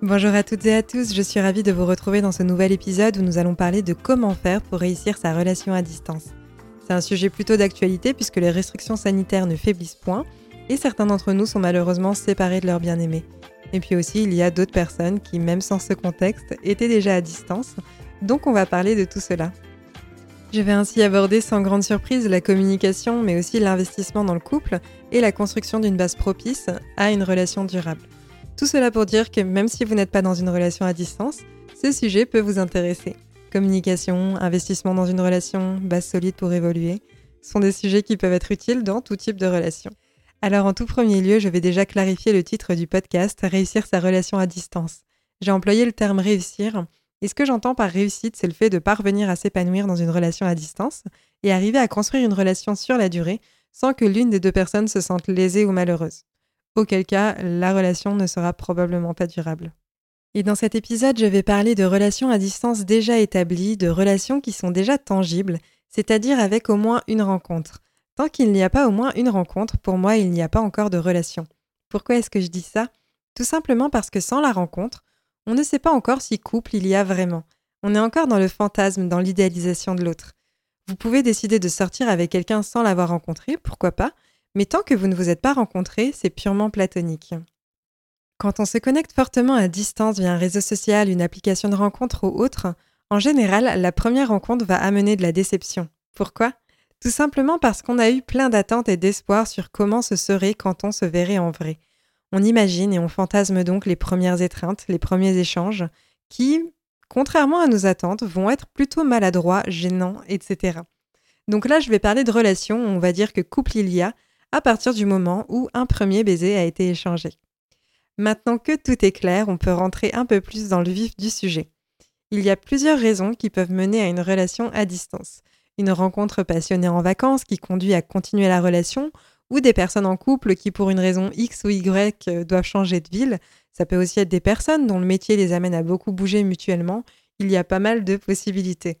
Bonjour à toutes et à tous, je suis ravie de vous retrouver dans ce nouvel épisode où nous allons parler de comment faire pour réussir sa relation à distance. C'est un sujet plutôt d'actualité puisque les restrictions sanitaires ne faiblissent point et certains d'entre nous sont malheureusement séparés de leur bien-aimé. Et puis aussi, il y a d'autres personnes qui, même sans ce contexte, étaient déjà à distance, donc on va parler de tout cela. Je vais ainsi aborder sans grande surprise la communication, mais aussi l'investissement dans le couple et la construction d'une base propice à une relation durable. Tout cela pour dire que même si vous n'êtes pas dans une relation à distance, ce sujet peut vous intéresser. Communication, investissement dans une relation, base solide pour évoluer, sont des sujets qui peuvent être utiles dans tout type de relation. Alors en tout premier lieu, je vais déjà clarifier le titre du podcast Réussir sa relation à distance. J'ai employé le terme réussir, et ce que j'entends par réussite, c'est le fait de parvenir à s'épanouir dans une relation à distance et arriver à construire une relation sur la durée sans que l'une des deux personnes se sente lésée ou malheureuse auquel cas la relation ne sera probablement pas durable. Et dans cet épisode, je vais parler de relations à distance déjà établies, de relations qui sont déjà tangibles, c'est-à-dire avec au moins une rencontre. Tant qu'il n'y a pas au moins une rencontre, pour moi, il n'y a pas encore de relation. Pourquoi est-ce que je dis ça? Tout simplement parce que sans la rencontre, on ne sait pas encore si couple il y a vraiment. On est encore dans le fantasme, dans l'idéalisation de l'autre. Vous pouvez décider de sortir avec quelqu'un sans l'avoir rencontré, pourquoi pas, mais tant que vous ne vous êtes pas rencontrés, c'est purement platonique. Quand on se connecte fortement à distance via un réseau social, une application de rencontre ou autre, en général, la première rencontre va amener de la déception. Pourquoi? Tout simplement parce qu'on a eu plein d'attentes et d'espoir sur comment ce serait quand on se verrait en vrai. On imagine et on fantasme donc les premières étreintes, les premiers échanges, qui, contrairement à nos attentes, vont être plutôt maladroits, gênants, etc. Donc là, je vais parler de relations, on va dire que couple il y a, à partir du moment où un premier baiser a été échangé. Maintenant que tout est clair, on peut rentrer un peu plus dans le vif du sujet. Il y a plusieurs raisons qui peuvent mener à une relation à distance. Une rencontre passionnée en vacances qui conduit à continuer la relation, ou des personnes en couple qui, pour une raison X ou Y, euh, doivent changer de ville. Ça peut aussi être des personnes dont le métier les amène à beaucoup bouger mutuellement. Il y a pas mal de possibilités.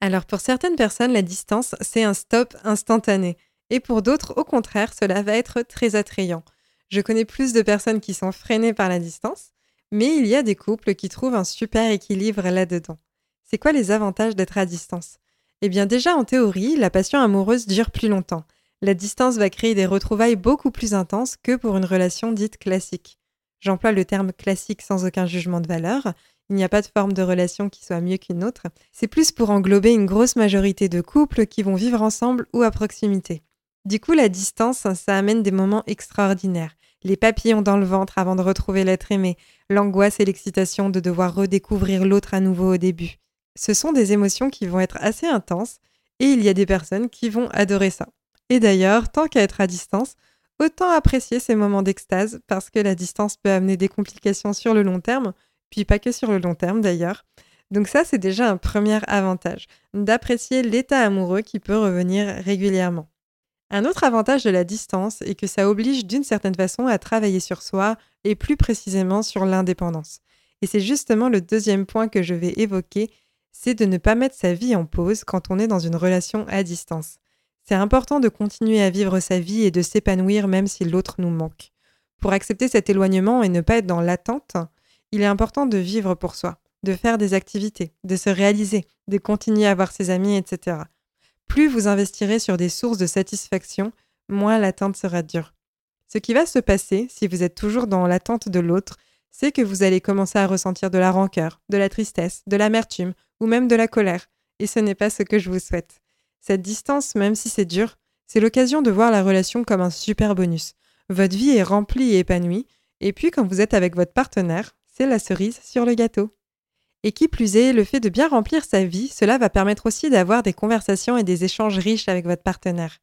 Alors pour certaines personnes, la distance, c'est un stop instantané. Et pour d'autres, au contraire, cela va être très attrayant. Je connais plus de personnes qui sont freinées par la distance, mais il y a des couples qui trouvent un super équilibre là-dedans. C'est quoi les avantages d'être à distance? Eh bien déjà en théorie, la passion amoureuse dure plus longtemps. La distance va créer des retrouvailles beaucoup plus intenses que pour une relation dite classique. J'emploie le terme classique sans aucun jugement de valeur. Il n'y a pas de forme de relation qui soit mieux qu'une autre. C'est plus pour englober une grosse majorité de couples qui vont vivre ensemble ou à proximité. Du coup, la distance, ça amène des moments extraordinaires. Les papillons dans le ventre avant de retrouver l'être aimé, l'angoisse et l'excitation de devoir redécouvrir l'autre à nouveau au début. Ce sont des émotions qui vont être assez intenses et il y a des personnes qui vont adorer ça. Et d'ailleurs, tant qu'à être à distance, autant apprécier ces moments d'extase parce que la distance peut amener des complications sur le long terme, puis pas que sur le long terme d'ailleurs. Donc ça, c'est déjà un premier avantage, d'apprécier l'état amoureux qui peut revenir régulièrement. Un autre avantage de la distance est que ça oblige d'une certaine façon à travailler sur soi et plus précisément sur l'indépendance. Et c'est justement le deuxième point que je vais évoquer, c'est de ne pas mettre sa vie en pause quand on est dans une relation à distance. C'est important de continuer à vivre sa vie et de s'épanouir même si l'autre nous manque. Pour accepter cet éloignement et ne pas être dans l'attente, il est important de vivre pour soi, de faire des activités, de se réaliser, de continuer à voir ses amis, etc. Plus vous investirez sur des sources de satisfaction, moins l'attente sera dure. Ce qui va se passer, si vous êtes toujours dans l'attente de l'autre, c'est que vous allez commencer à ressentir de la rancœur, de la tristesse, de l'amertume ou même de la colère. Et ce n'est pas ce que je vous souhaite. Cette distance, même si c'est dur, c'est l'occasion de voir la relation comme un super bonus. Votre vie est remplie et épanouie, et puis quand vous êtes avec votre partenaire, c'est la cerise sur le gâteau. Et qui plus est, le fait de bien remplir sa vie, cela va permettre aussi d'avoir des conversations et des échanges riches avec votre partenaire.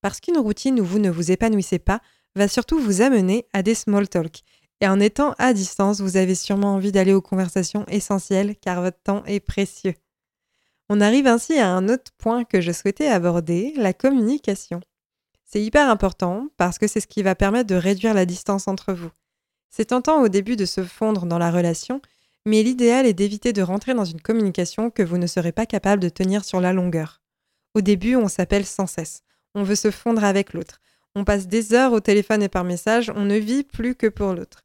Parce qu'une routine où vous ne vous épanouissez pas va surtout vous amener à des small talk. Et en étant à distance, vous avez sûrement envie d'aller aux conversations essentielles car votre temps est précieux. On arrive ainsi à un autre point que je souhaitais aborder, la communication. C'est hyper important parce que c'est ce qui va permettre de réduire la distance entre vous. C'est tentant au début de se fondre dans la relation, mais l'idéal est d'éviter de rentrer dans une communication que vous ne serez pas capable de tenir sur la longueur. Au début, on s'appelle sans cesse. On veut se fondre avec l'autre. On passe des heures au téléphone et par message, on ne vit plus que pour l'autre.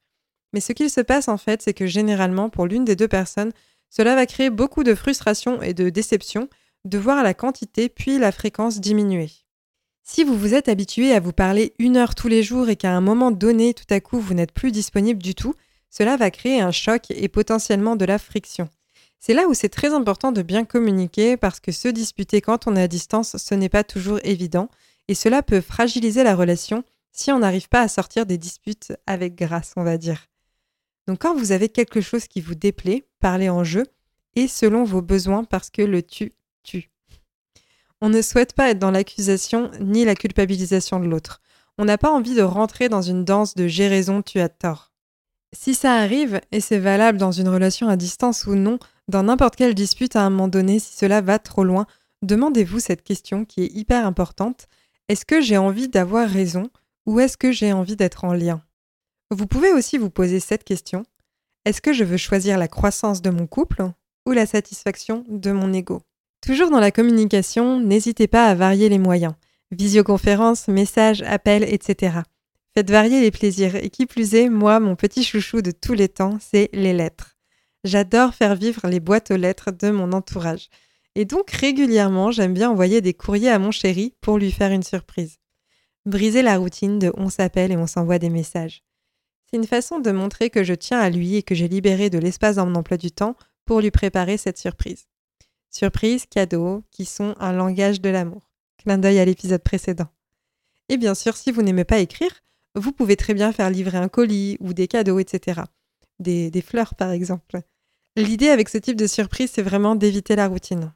Mais ce qu'il se passe en fait, c'est que généralement, pour l'une des deux personnes, cela va créer beaucoup de frustration et de déception de voir la quantité puis la fréquence diminuer. Si vous vous êtes habitué à vous parler une heure tous les jours et qu'à un moment donné, tout à coup, vous n'êtes plus disponible du tout, cela va créer un choc et potentiellement de la friction. C'est là où c'est très important de bien communiquer parce que se disputer quand on est à distance, ce n'est pas toujours évident et cela peut fragiliser la relation si on n'arrive pas à sortir des disputes avec grâce, on va dire. Donc quand vous avez quelque chose qui vous déplaît, parlez en jeu et selon vos besoins parce que le tu tue. On ne souhaite pas être dans l'accusation ni la culpabilisation de l'autre. On n'a pas envie de rentrer dans une danse de j'ai raison, tu as tort. Si ça arrive, et c'est valable dans une relation à distance ou non, dans n'importe quelle dispute à un moment donné, si cela va trop loin, demandez-vous cette question qui est hyper importante. Est-ce que j'ai envie d'avoir raison ou est-ce que j'ai envie d'être en lien? Vous pouvez aussi vous poser cette question. Est-ce que je veux choisir la croissance de mon couple ou la satisfaction de mon ego? Toujours dans la communication, n'hésitez pas à varier les moyens. Visioconférence, messages, appels, etc. Faites varier les plaisirs. Et qui plus est, moi, mon petit chouchou de tous les temps, c'est les lettres. J'adore faire vivre les boîtes aux lettres de mon entourage. Et donc régulièrement, j'aime bien envoyer des courriers à mon chéri pour lui faire une surprise. Briser la routine de on s'appelle et on s'envoie des messages. C'est une façon de montrer que je tiens à lui et que j'ai libéré de l'espace dans mon emploi du temps pour lui préparer cette surprise. Surprise, cadeaux, qui sont un langage de l'amour. Clin d'œil à l'épisode précédent. Et bien sûr, si vous n'aimez pas écrire, vous pouvez très bien faire livrer un colis ou des cadeaux, etc. Des, fleurs, par exemple. L'idée avec ce type de surprise, c'est vraiment d'éviter la routine.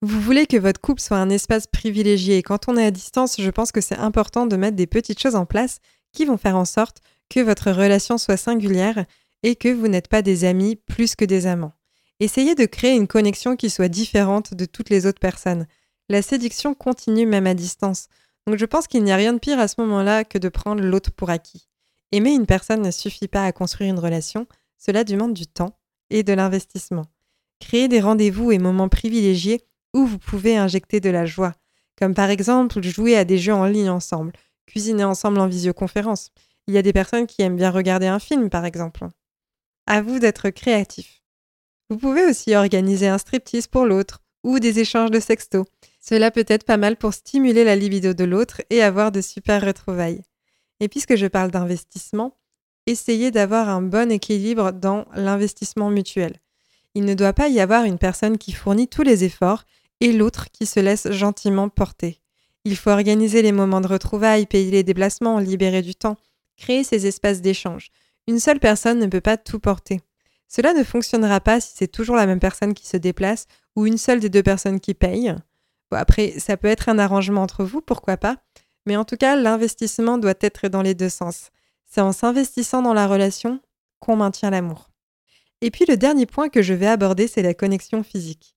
Vous voulez que votre couple soit un espace privilégié et quand on est à distance, je pense que c'est important de mettre des petites choses en place qui vont faire en sorte que votre relation soit singulière et que vous n'êtes pas des amis plus que des amants. Essayez de créer une connexion qui soit différente de toutes les autres personnes. La séduction continue même à distance. Donc je pense qu'il n'y a rien de pire à ce moment-là que de prendre l'autre pour acquis. Aimer une personne ne suffit pas à construire une relation, cela demande du temps et de l'investissement. Créez des rendez-vous et moments privilégiés où vous pouvez injecter de la joie, comme par exemple jouer à des jeux en ligne ensemble, cuisiner ensemble en visioconférence. Il y a des personnes qui aiment bien regarder un film par exemple. À vous d'être créatif. Vous pouvez aussi organiser un striptease pour l'autre ou des échanges de sexto. Cela peut être pas mal pour stimuler la libido de l'autre et avoir de super retrouvailles. Et puisque je parle d'investissement, essayez d'avoir un bon équilibre dans l'investissement mutuel. Il ne doit pas y avoir une personne qui fournit tous les efforts et l'autre qui se laisse gentiment porter. Il faut organiser les moments de retrouvailles, payer les déplacements, libérer du temps, créer ces espaces d'échange. Une seule personne ne peut pas tout porter. Cela ne fonctionnera pas si c'est toujours la même personne qui se déplace ou une seule des deux personnes qui paye. Après, ça peut être un arrangement entre vous, pourquoi pas, mais en tout cas, l'investissement doit être dans les deux sens. C'est en s'investissant dans la relation qu'on maintient l'amour. Et puis le dernier point que je vais aborder, c'est la connexion physique.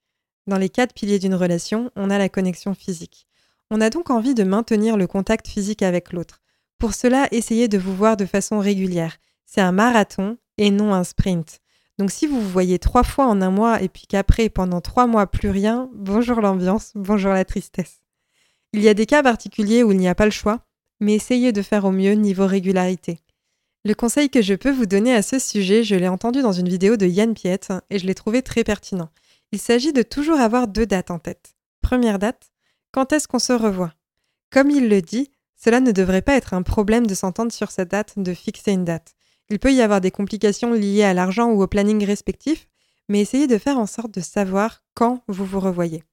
Dans les quatre piliers d'une relation, on a la connexion physique. On a donc envie de maintenir le contact physique avec l'autre. Pour cela, essayez de vous voir de façon régulière. C'est un marathon et non un sprint. Donc si vous vous voyez trois fois en un mois et puis qu'après, pendant trois mois, plus rien, bonjour l'ambiance, bonjour la tristesse. Il y a des cas particuliers où il n'y a pas le choix, mais essayez de faire au mieux niveau régularité. Le conseil que je peux vous donner à ce sujet, je l'ai entendu dans une vidéo de Yann Piette et je l'ai trouvé très pertinent. Il s'agit de toujours avoir deux dates en tête. Première date, quand est-ce qu'on se revoit? Comme il le dit, cela ne devrait pas être un problème de s'entendre sur cette date, de fixer une date. Il peut y avoir des complications liées à l'argent ou au planning respectif, mais essayez de faire en sorte de savoir quand vous vous revoyez.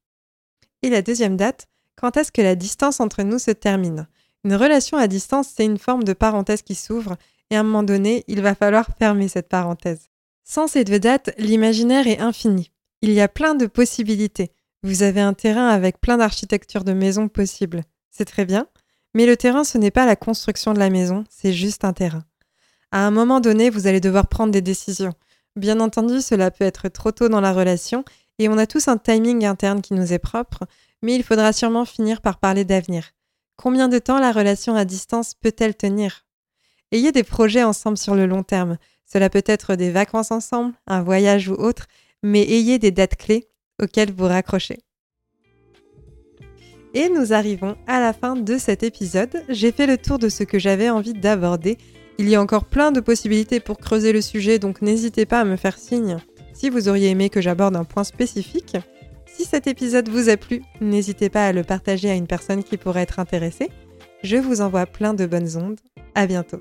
Et la deuxième date, quand est-ce que la distance entre nous se termine? Une relation à distance, c'est une forme de parenthèse qui s'ouvre, et à un moment donné, il va falloir fermer cette parenthèse. Sans ces deux dates, l'imaginaire est infini. Il y a plein de possibilités. Vous avez un terrain avec plein d'architectures de maisons possibles. C'est très bien, mais le terrain, ce n'est pas la construction de la maison, c'est juste un terrain. À un moment donné, vous allez devoir prendre des décisions. Bien entendu, cela peut être trop tôt dans la relation et on a tous un timing interne qui nous est propre, mais il faudra sûrement finir par parler d'avenir. Combien de temps la relation à distance peut-elle tenir? Ayez des projets ensemble sur le long terme. Cela peut être des vacances ensemble, un voyage ou autre, mais ayez des dates clés auxquelles vous raccrochez. Et nous arrivons à la fin de cet épisode. J'ai fait le tour de ce que j'avais envie d'aborder. Il y a encore plein de possibilités pour creuser le sujet, donc n'hésitez pas à me faire signe si vous auriez aimé que j'aborde un point spécifique. Si cet épisode vous a plu, n'hésitez pas à le partager à une personne qui pourrait être intéressée. Je vous envoie plein de bonnes ondes. À bientôt.